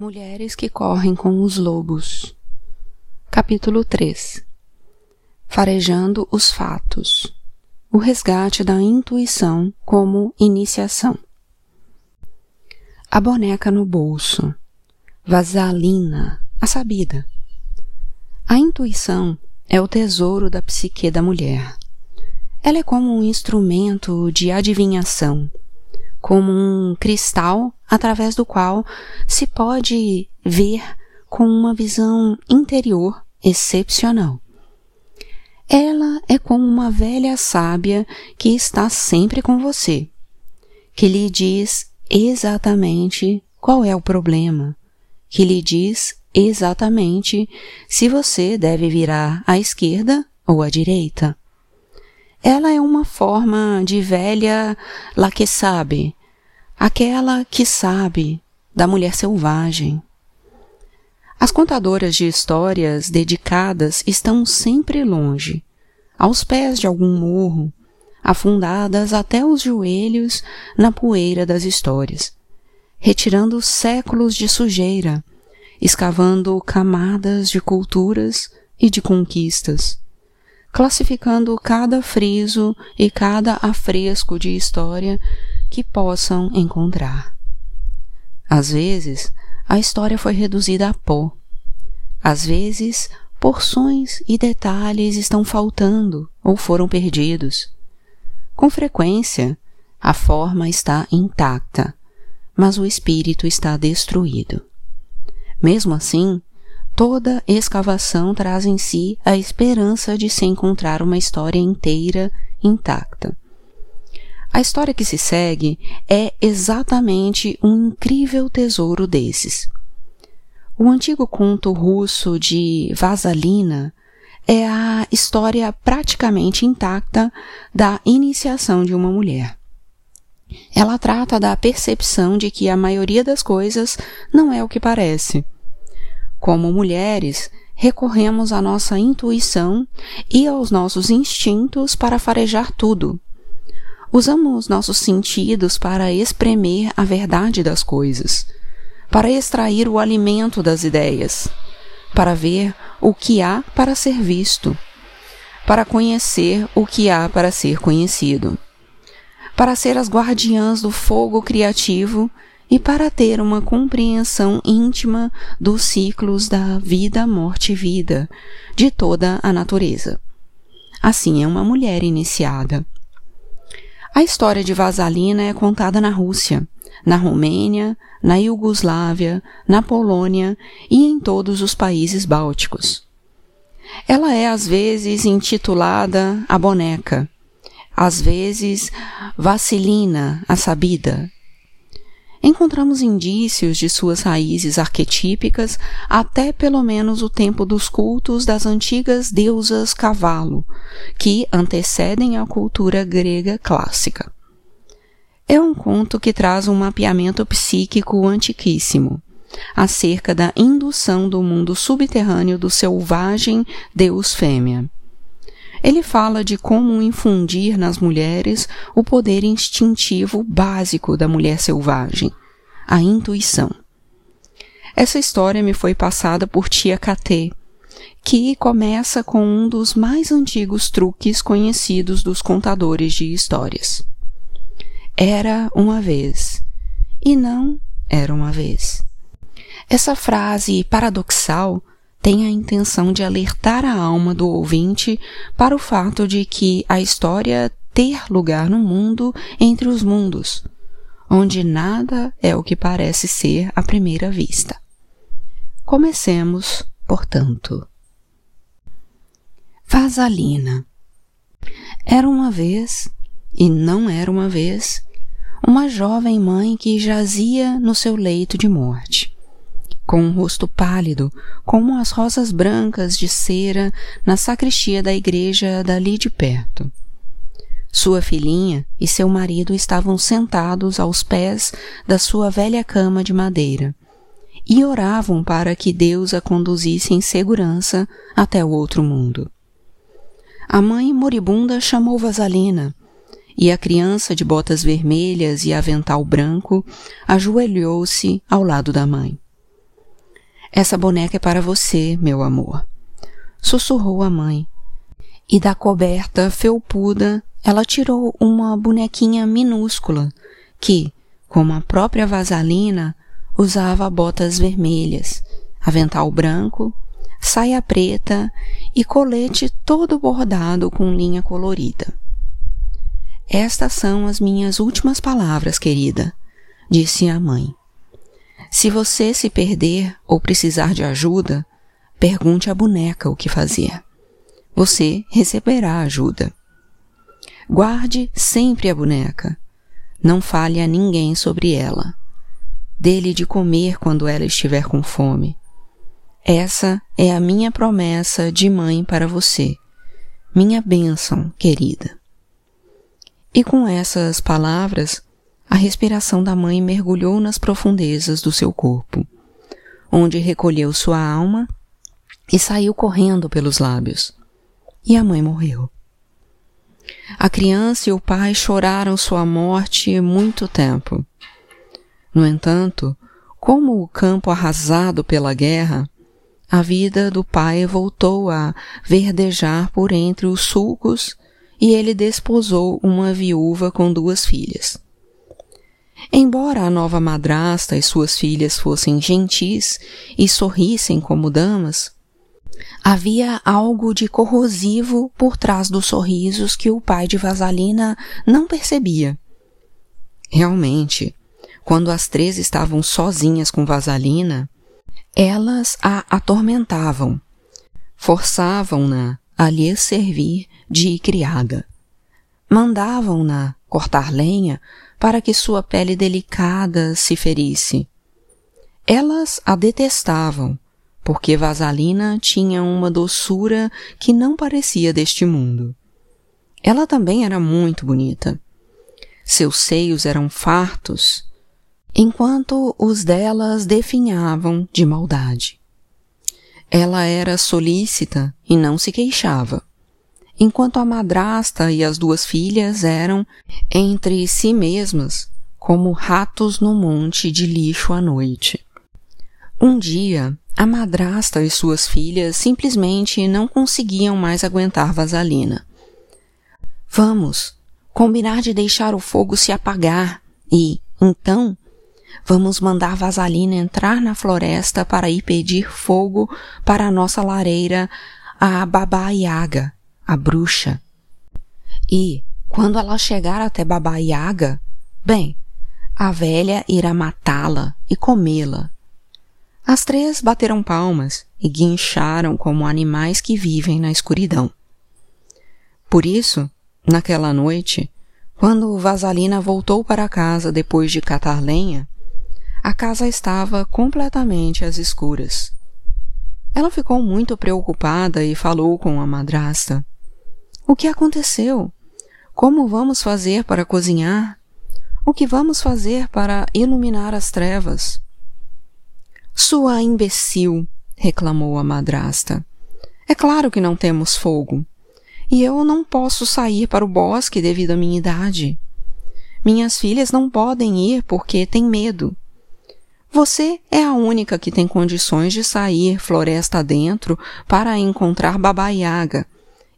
Mulheres que correm com os lobos. Capítulo 3 Farejando os fatos. O resgate da intuição como iniciação. A boneca no bolso. Vasalina, a sabida. A intuição é o tesouro da psique da mulher. Ela é como um instrumento de adivinhação, como um cristal através do qual se pode ver com uma visão interior excepcional. Ela é como uma velha sábia que está sempre com você, que lhe diz exatamente qual é o problema, que lhe diz exatamente se você deve virar à esquerda ou à direita. Ela é uma forma de velha lá que sabe, aquela que sabe da mulher selvagem. As contadoras de histórias dedicadas estão sempre longe, aos pés de algum morro, afundadas até os joelhos na poeira das histórias, retirando séculos de sujeira, escavando camadas de culturas e de conquistas, classificando cada friso e cada afresco de história que possam encontrar. Às vezes, a história foi reduzida a pó. Às vezes, porções e detalhes estão faltando ou foram perdidos. Com frequência, a forma está intacta, mas o espírito está destruído. Mesmo assim, toda escavação traz em si a esperança de se encontrar uma história inteira intacta. A história que se segue é exatamente um incrível tesouro desses. O antigo conto russo de Vasalina é a história praticamente intacta da iniciação de uma mulher. Ela trata da percepção de que a maioria das coisas não é o que parece. Como mulheres, recorremos à nossa intuição e aos nossos instintos para farejar tudo, Usamos nossos sentidos para espremer a verdade das coisas, para extrair o alimento das ideias, para ver o que há para ser visto, para conhecer o que há para ser conhecido, para ser as guardiãs do fogo criativo e para ter uma compreensão íntima dos ciclos da vida, morte e vida de toda a natureza. Assim é uma mulher iniciada. A história de Vasalina é contada na Rússia, na Romênia, na Iugoslávia, na Polônia e em todos os países bálticos. Ela é às vezes intitulada a boneca, às vezes Vassilina, a sabida, encontramos indícios de suas raízes arquetípicas até pelo menos o tempo dos cultos das antigas deusas cavalo, que antecedem a cultura grega clássica. É um conto que traz um mapeamento psíquico antiquíssimo acerca da indução do mundo subterrâneo do selvagem deus fêmea. Ele fala de como infundir nas mulheres o poder instintivo básico da mulher selvagem, a intuição. Essa história me foi passada por tia Catê, que começa com um dos mais antigos truques conhecidos dos contadores de histórias. Era uma vez, e não era uma vez. Essa frase paradoxal tem a intenção de alertar a alma do ouvinte para o fato de que a história ter lugar no mundo entre os mundos, onde nada é o que parece ser à primeira vista. Comecemos, portanto. Vasalina. Era uma vez, e não era uma vez, uma jovem mãe que jazia no seu leito de morte com um rosto pálido, como as rosas brancas de cera na sacristia da igreja dali de perto. Sua filhinha e seu marido estavam sentados aos pés da sua velha cama de madeira e oravam para que Deus a conduzisse em segurança até o outro mundo. A mãe moribunda chamou Vasalina, e a criança de botas vermelhas e avental branco ajoelhou-se ao lado da mãe. Essa boneca é para você, meu amor, sussurrou a mãe. E da coberta felpuda ela tirou uma bonequinha minúscula que, como a própria Vasalina, usava botas vermelhas, avental branco, saia preta e colete todo bordado com linha colorida. Estas são as minhas últimas palavras, querida, disse a mãe. Se você se perder ou precisar de ajuda, pergunte à boneca o que fazer. Você receberá ajuda. Guarde sempre a boneca. Não fale a ninguém sobre ela. Dê-lhe de comer quando ela estiver com fome. Essa é a minha promessa de mãe para você, minha bênção, querida. E com essas palavras, a respiração da mãe mergulhou nas profundezas do seu corpo, onde recolheu sua alma e saiu correndo pelos lábios. E a mãe morreu. A criança e o pai choraram sua morte muito tempo. No entanto, como o campo arrasado pela guerra, a vida do pai voltou a verdejar por entre os sulcos e ele desposou uma viúva com duas filhas. Embora a nova madrasta e suas filhas fossem gentis e sorrissem como damas, havia algo de corrosivo por trás dos sorrisos que o pai de Vasalina não percebia. Realmente, quando as três estavam sozinhas com Vasalina, elas a atormentavam, forçavam-na a lhe servir de criada. Mandavam-na cortar lenha para que sua pele delicada se ferisse. Elas a detestavam, porque Vasalina tinha uma doçura que não parecia deste mundo. Ela também era muito bonita. Seus seios eram fartos, enquanto os delas definhavam de maldade. Ela era solícita e não se queixava enquanto a madrasta e as duas filhas eram, entre si mesmas, como ratos no monte de lixo à noite. Um dia, a madrasta e suas filhas simplesmente não conseguiam mais aguentar Vasalina. Vamos combinar de deixar o fogo se apagar e, então, vamos mandar Vasalina entrar na floresta para ir pedir fogo para a nossa lareira, a Baba Yaga, a bruxa. E, quando ela chegar até Baba Yaga, bem, a velha irá matá-la e comê-la. As três bateram palmas e guincharam como animais que vivem na escuridão. Por isso, naquela noite, quando Vasalina voltou para casa depois de catar lenha, a casa estava completamente às escuras. Ela ficou muito preocupada e falou com a madrasta. O que aconteceu? Como vamos fazer para cozinhar? O que vamos fazer para iluminar as trevas? Sua imbecil, reclamou a madrasta. É claro que não temos fogo. E eu não posso sair para o bosque devido à minha idade. Minhas filhas não podem ir porque têm medo. Você é a única que tem condições de sair floresta dentro para encontrar Baba Yaga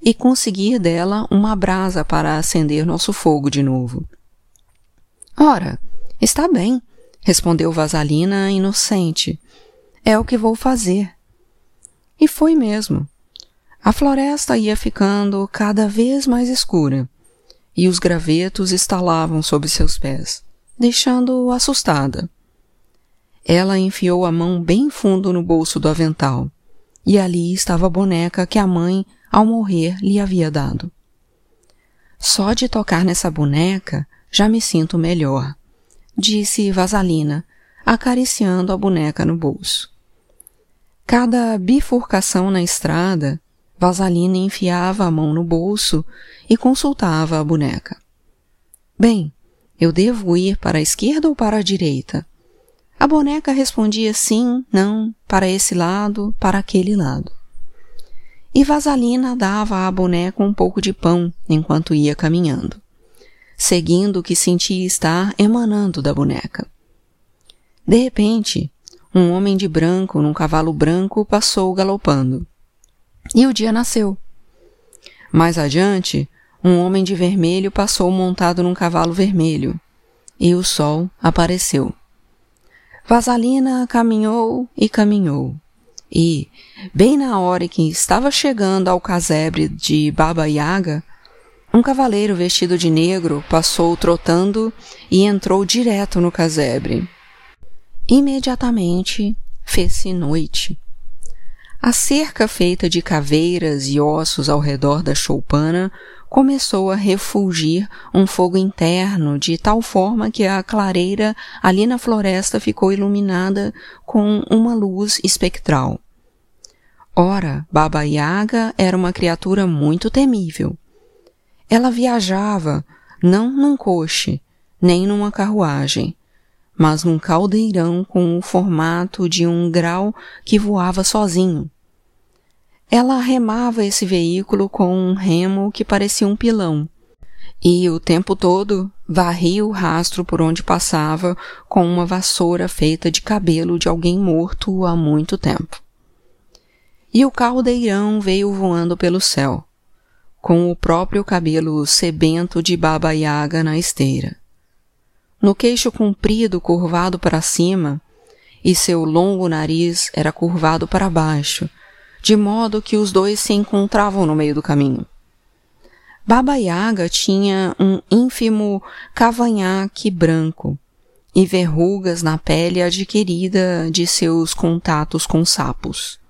e conseguir dela uma brasa para acender nosso fogo de novo. Ora, está bem, respondeu Vasalina inocente. É o que vou fazer. E foi mesmo. A floresta ia ficando cada vez mais escura, e os gravetos estalavam sob seus pés, deixando-o assustada. Ela enfiou a mão bem fundo no bolso do avental, e ali estava a boneca que a mãe ao morrer lhe havia dado. Só de tocar nessa boneca já me sinto melhor, disse Vasalina, acariciando a boneca no bolso. Cada bifurcação na estrada, Vasalina enfiava a mão no bolso e consultava a boneca. Bem, eu devo ir para a esquerda ou para a direita? A boneca respondia sim, não, para esse lado, para aquele lado e Vasalina dava à boneca um pouco de pão enquanto ia caminhando, seguindo o que sentia estar emanando da boneca. De repente, um homem de branco num cavalo branco passou galopando. E o dia nasceu. Mais adiante, um homem de vermelho passou montado num cavalo vermelho, e o sol apareceu. Vasalina caminhou e caminhou, e, bem na hora em que estava chegando ao casebre de Baba Yaga, um cavaleiro vestido de negro passou trotando e entrou direto no casebre. Imediatamente fez-se noite. A cerca feita de caveiras e ossos ao redor da choupana começou a refulgir um fogo interno de tal forma que a clareira ali na floresta ficou iluminada com uma luz espectral. Ora, Baba Yaga era uma criatura muito temível. Ela viajava não num coche, nem numa carruagem, mas num caldeirão com o formato de um grau que voava sozinho. Ela remava esse veículo com um remo que parecia um pilão, e o tempo todo varria o rastro por onde passava com uma vassoura feita de cabelo de alguém morto há muito tempo. E o caldeirão veio voando pelo céu com o próprio cabelo sebento de Baba Yaga na esteira. No queixo comprido curvado para cima, e seu longo nariz era curvado para baixo, de modo que os dois se encontravam no meio do caminho. Baba Yaga tinha um ínfimo cavanhaque branco e verrugas na pele adquirida de seus contatos com sapos.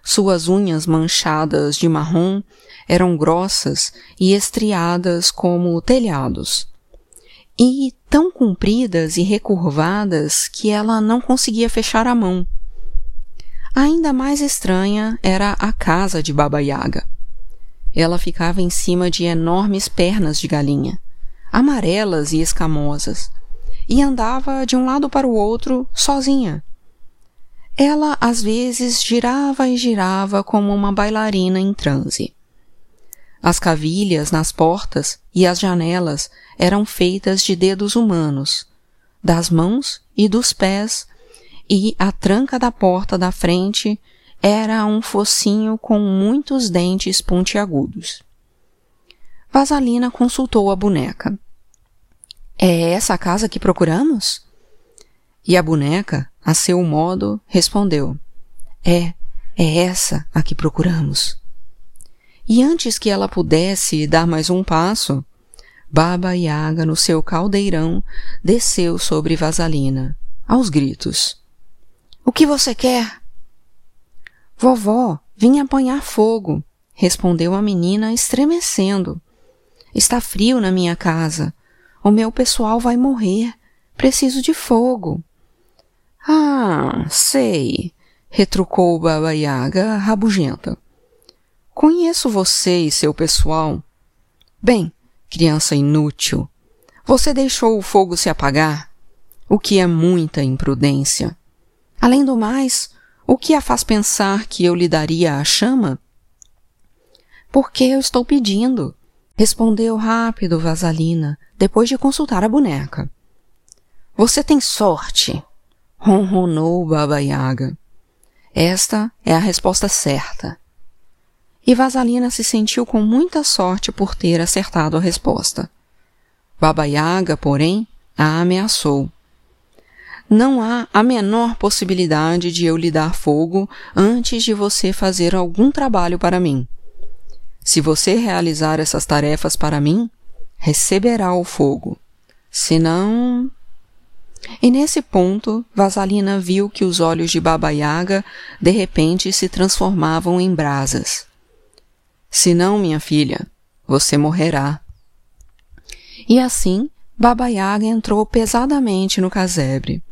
Suas unhas manchadas de marrom eram grossas e estriadas como telhados, e tão compridas e recurvadas que ela não conseguia fechar a mão. Ainda mais estranha era a casa de Baba Yaga. Ela ficava em cima de enormes pernas de galinha, amarelas e escamosas, e andava de um lado para o outro sozinha. Ela às vezes girava e girava como uma bailarina em transe. As cavilhas nas portas e as janelas eram feitas de dedos humanos, das mãos e dos pés, e a tranca da porta da frente era um focinho com muitos dentes pontiagudos. Vasalina consultou a boneca. É essa a casa que procuramos? E a boneca, a seu modo, respondeu: É, é essa a que procuramos. E antes que ela pudesse dar mais um passo, Baba Yaga, no seu caldeirão, desceu sobre Vasalina, aos gritos. O que você quer? Vovó, vim apanhar fogo, respondeu a menina estremecendo. Está frio na minha casa. O meu pessoal vai morrer. Preciso de fogo. Ah, sei, retrucou Baba Yaga rabugenta. Conheço você e seu pessoal. Bem, criança inútil, você deixou o fogo se apagar, o que é muita imprudência. Além do mais, o que a faz pensar que eu lhe daria a chama? Porque eu estou pedindo, respondeu rápido Vasalina, depois de consultar a boneca. Você tem sorte, ronronou Baba Yaga. Esta é a resposta certa e Vasalina se sentiu com muita sorte por ter acertado a resposta. Baba Yaga, porém, a ameaçou. Não há a menor possibilidade de eu lhe dar fogo antes de você fazer algum trabalho para mim. Se você realizar essas tarefas para mim, receberá o fogo. Se não. E nesse ponto, Vasalina viu que os olhos de Baba Yaga de repente se transformavam em brasas. Se não, minha filha, você morrerá. E assim, Baba Yaga entrou pesadamente no casebre.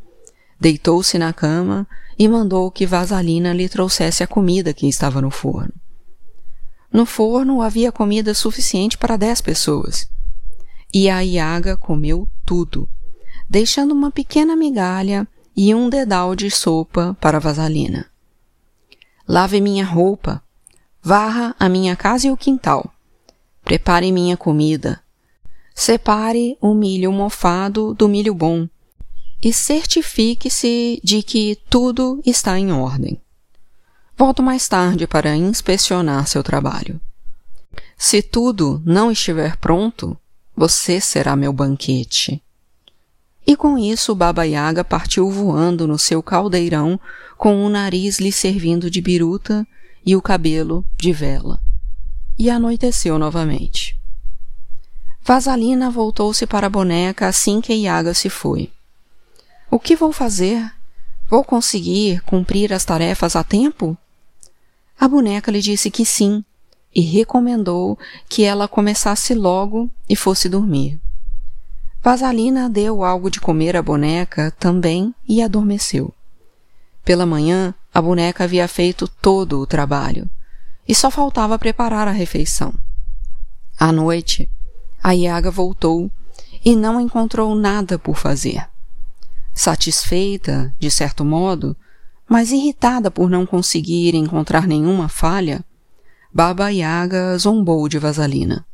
Deitou-se na cama e mandou que Vasalina lhe trouxesse a comida que estava no forno. No forno havia comida suficiente para dez pessoas. E a Iaga comeu tudo, deixando uma pequena migalha e um dedal de sopa para Vasalina. Lave minha roupa, Varra a minha casa e o quintal. Prepare minha comida. Separe o milho mofado do milho bom. E certifique-se de que tudo está em ordem. Volto mais tarde para inspecionar seu trabalho. Se tudo não estiver pronto, você será meu banquete. E com isso Baba Yaga partiu voando no seu caldeirão com o nariz lhe servindo de biruta e o cabelo de vela. E anoiteceu novamente. Vasalina voltou-se para a boneca assim que Yaga se foi. O que vou fazer? Vou conseguir cumprir as tarefas a tempo? A boneca lhe disse que sim e recomendou que ela começasse logo e fosse dormir. Vasalina deu algo de comer à boneca também e adormeceu. Pela manhã, a boneca havia feito todo o trabalho e só faltava preparar a refeição. À noite, a Iaga voltou e não encontrou nada por fazer. Satisfeita, de certo modo, mas irritada por não conseguir encontrar nenhuma falha, Baba Yaga zombou de Vasalina.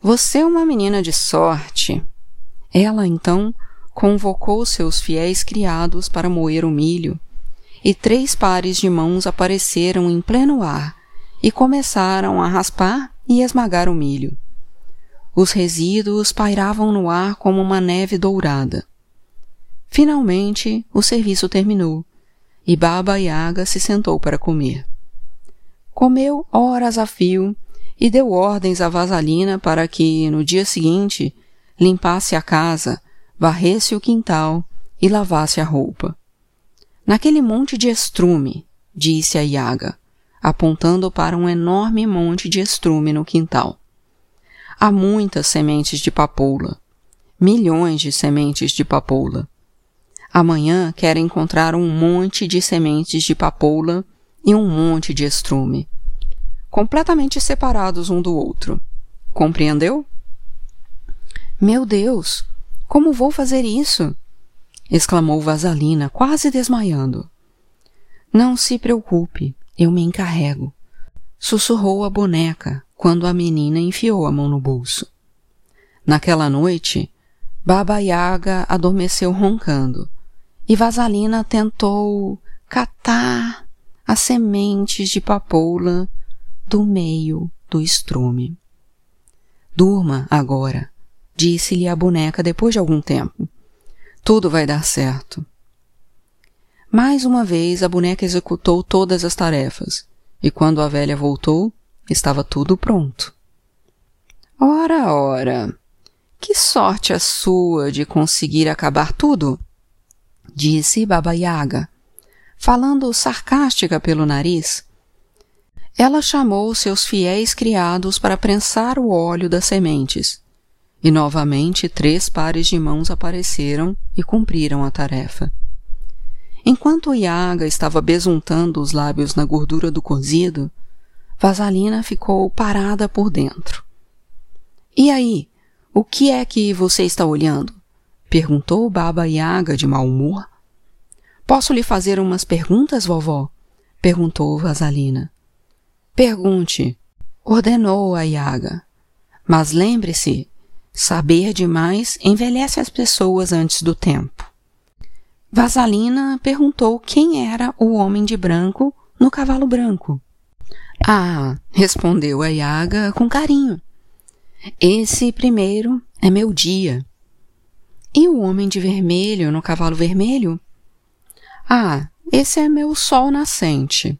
Você é uma menina de sorte. Ela, então, convocou seus fiéis criados para moer o milho, e três pares de mãos apareceram em pleno ar e começaram a raspar e esmagar o milho. Os resíduos pairavam no ar como uma neve dourada. Finalmente, o serviço terminou e Baba Yaga se sentou para comer. Comeu horas a fio e deu ordens à vasalina para que, no dia seguinte, limpasse a casa, varresse o quintal e lavasse a roupa. Naquele monte de estrume, disse a Iaga, apontando para um enorme monte de estrume no quintal. Há muitas sementes de papoula, milhões de sementes de papoula. Amanhã quero encontrar um monte de sementes de papoula e um monte de estrume completamente separados um do outro. Compreendeu? Meu Deus, como vou fazer isso? exclamou Vasalina, quase desmaiando. Não se preocupe, eu me encarrego, sussurrou a boneca quando a menina enfiou a mão no bolso. Naquela noite, Baba Yaga adormeceu roncando e Vasalina tentou catar as sementes de papoula do meio do estrume. Durma agora, disse-lhe a boneca depois de algum tempo. Tudo vai dar certo. Mais uma vez a boneca executou todas as tarefas, e quando a velha voltou, estava tudo pronto. Ora, ora! Que sorte a sua de conseguir acabar tudo! Disse Baba Yaga, falando sarcástica pelo nariz, ela chamou seus fiéis criados para prensar o óleo das sementes. E novamente três pares de mãos apareceram e cumpriram a tarefa. Enquanto Iaga estava besuntando os lábios na gordura do cozido, Vasalina ficou parada por dentro. E aí, o que é que você está olhando? Perguntou Baba Yaga de mau humor. Posso lhe fazer umas perguntas, vovó? perguntou Vasalina. Pergunte, ordenou a Yaga. Mas lembre-se, saber demais envelhece as pessoas antes do tempo. Vasalina perguntou quem era o homem de branco no cavalo branco. Ah, respondeu a Yaga com carinho. Esse primeiro é meu dia. E o homem de vermelho no cavalo vermelho? Ah, esse é meu sol nascente.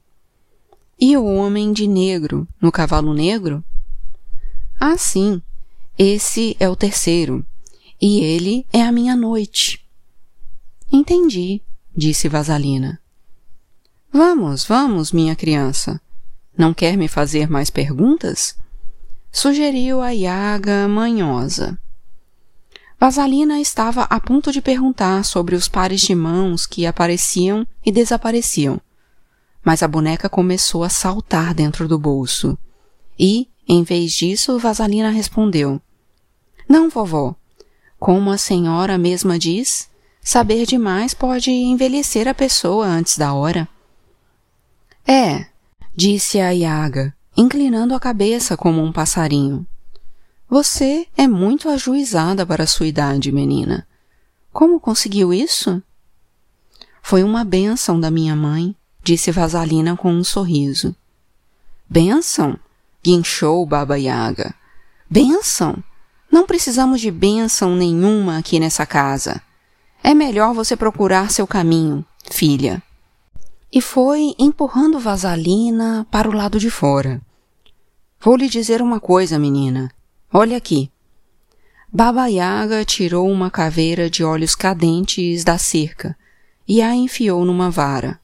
E o homem de negro no cavalo negro? Ah, sim, esse é o terceiro, e ele é a minha noite. Entendi, disse Vasalina. Vamos, vamos, minha criança. Não quer me fazer mais perguntas? Sugeriu a Iaga manhosa. Vasalina estava a ponto de perguntar sobre os pares de mãos que apareciam e desapareciam mas a boneca começou a saltar dentro do bolso. E, em vez disso, Vasalina respondeu: Não, vovó. Como a senhora mesma diz, saber demais pode envelhecer a pessoa antes da hora. É, disse a Iaga, inclinando a cabeça como um passarinho. Você é muito ajuizada para a sua idade, menina. Como conseguiu isso? Foi uma bênção da minha mãe, disse Vasalina com um sorriso. Bênção? guinchou Baba Yaga. Bênção? Não precisamos de bênção nenhuma aqui nessa casa. É melhor você procurar seu caminho, filha. E foi empurrando Vasalina para o lado de fora. Vou lhe dizer uma coisa, menina. Olha aqui. Baba Yaga tirou uma caveira de olhos cadentes da cerca e a enfiou numa vara.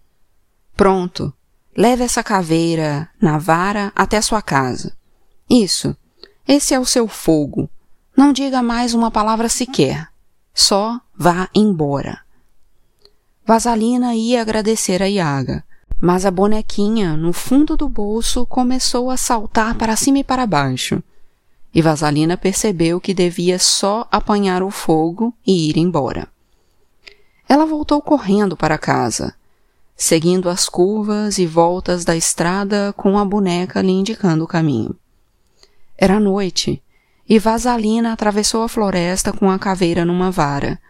Pronto, leve essa caveira na vara até sua casa. Isso, esse é o seu fogo. Não diga mais uma palavra sequer. Só vá embora. Vasalina ia agradecer a Iaga, mas a bonequinha, no fundo do bolso, começou a saltar para cima e para baixo e Vasalina percebeu que devia só apanhar o fogo e ir embora. Ela voltou correndo para casa, seguindo as curvas e voltas da estrada com a boneca lhe indicando o caminho. Era noite, e Vasalina atravessou a floresta com a caveira numa vara,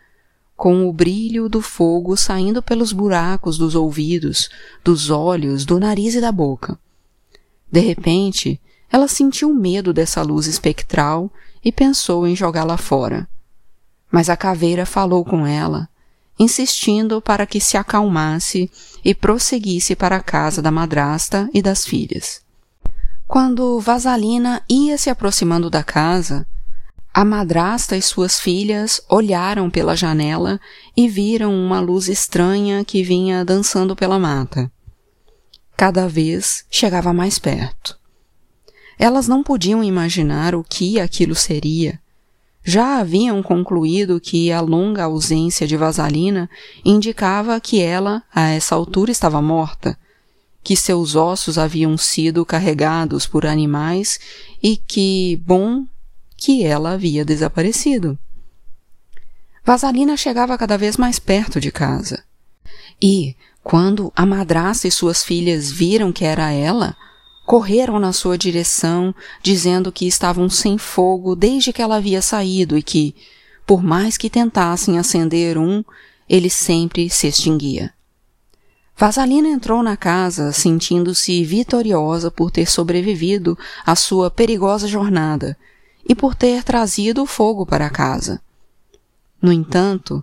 com o brilho do fogo saindo pelos buracos dos ouvidos, dos olhos, do nariz e da boca. De repente, ela sentiu medo dessa luz espectral e pensou em jogá-la fora. Mas a caveira falou com ela, insistindo para que se acalmasse e prosseguisse para a casa da madrasta e das filhas. Quando Vasalina ia se aproximando da casa, a madrasta e suas filhas olharam pela janela e viram uma luz estranha que vinha dançando pela mata. Cada vez chegava mais perto. Elas não podiam imaginar o que aquilo seria. Já haviam concluído que a longa ausência de Vasalina indicava que ela, a essa altura, estava morta, que seus ossos haviam sido carregados por animais e que, bom, que ela havia desaparecido. Vasalina chegava cada vez mais perto de casa. E, quando a madrasta e suas filhas viram que era ela, correram na sua direção, dizendo que estavam sem fogo desde que ela havia saído e que, por mais que tentassem acender um, ele sempre se extinguia. Vasalina entrou na casa sentindo-se vitoriosa por ter sobrevivido à sua perigosa jornada e por ter trazido o fogo para casa. No entanto,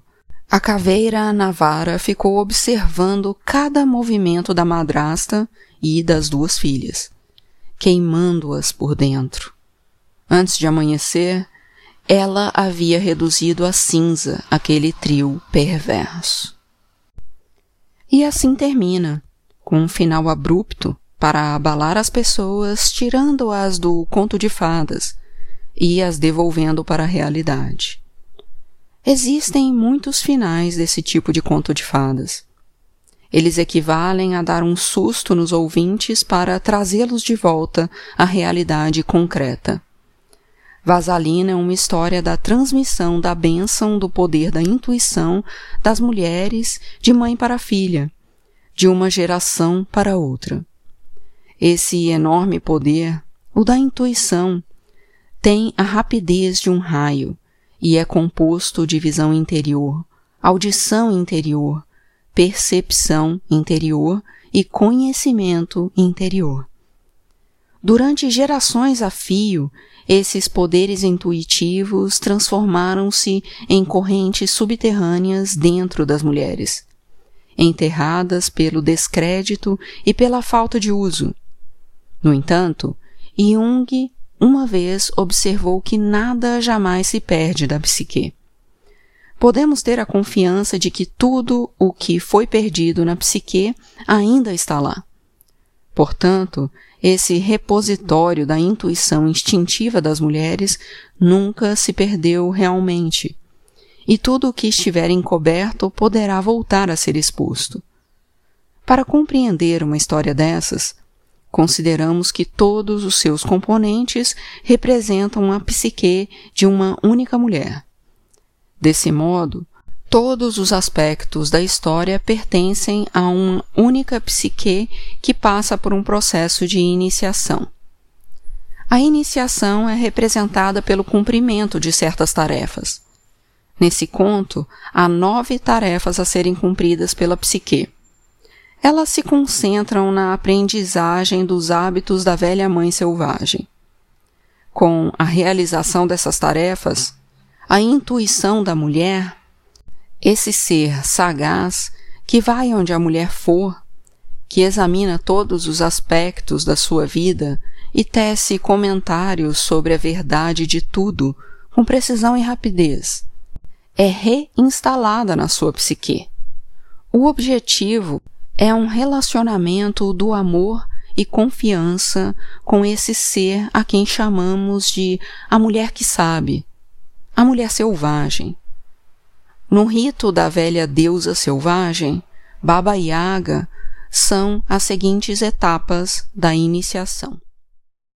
a caveira Navara ficou observando cada movimento da madrasta e das duas filhas queimando-as por dentro. Antes de amanhecer, ela havia reduzido a cinza aquele trio perverso. E assim termina, com um final abrupto para abalar as pessoas, tirando-as do conto de fadas e as devolvendo para a realidade. Existem muitos finais desse tipo de conto de fadas. Eles equivalem a dar um susto nos ouvintes para trazê-los de volta à realidade concreta. Vasalina é uma história da transmissão da bênção do poder da intuição das mulheres de mãe para filha, de uma geração para outra. Esse enorme poder, o da intuição, tem a rapidez de um raio e é composto de visão interior, audição interior, percepção interior e conhecimento interior. Durante gerações a fio, esses poderes intuitivos transformaram-se em correntes subterrâneas dentro das mulheres, enterradas pelo descrédito e pela falta de uso. No entanto, Jung uma vez observou que nada jamais se perde da psique podemos ter a confiança de que tudo o que foi perdido na psique ainda está lá. Portanto, esse repositório da intuição instintiva das mulheres nunca se perdeu realmente, e tudo o que estiver encoberto poderá voltar a ser exposto. Para compreender uma história dessas, consideramos que todos os seus componentes representam a psique de uma única mulher. Desse modo, todos os aspectos da história pertencem a uma única psique que passa por um processo de iniciação. A iniciação é representada pelo cumprimento de certas tarefas. Nesse conto, há nove tarefas a serem cumpridas pela psique. Elas se concentram na aprendizagem dos hábitos da velha mãe selvagem. Com a realização dessas tarefas, a intuição da mulher, esse ser sagaz que vai onde a mulher for, que examina todos os aspectos da sua vida e tece comentários sobre a verdade de tudo com precisão e rapidez, é reinstalada na sua psique. O objetivo é um relacionamento do amor e confiança com esse ser a quem chamamos de a mulher que sabe, a mulher selvagem. No rito da velha deusa selvagem, Baba Yaga, são as seguintes etapas da iniciação.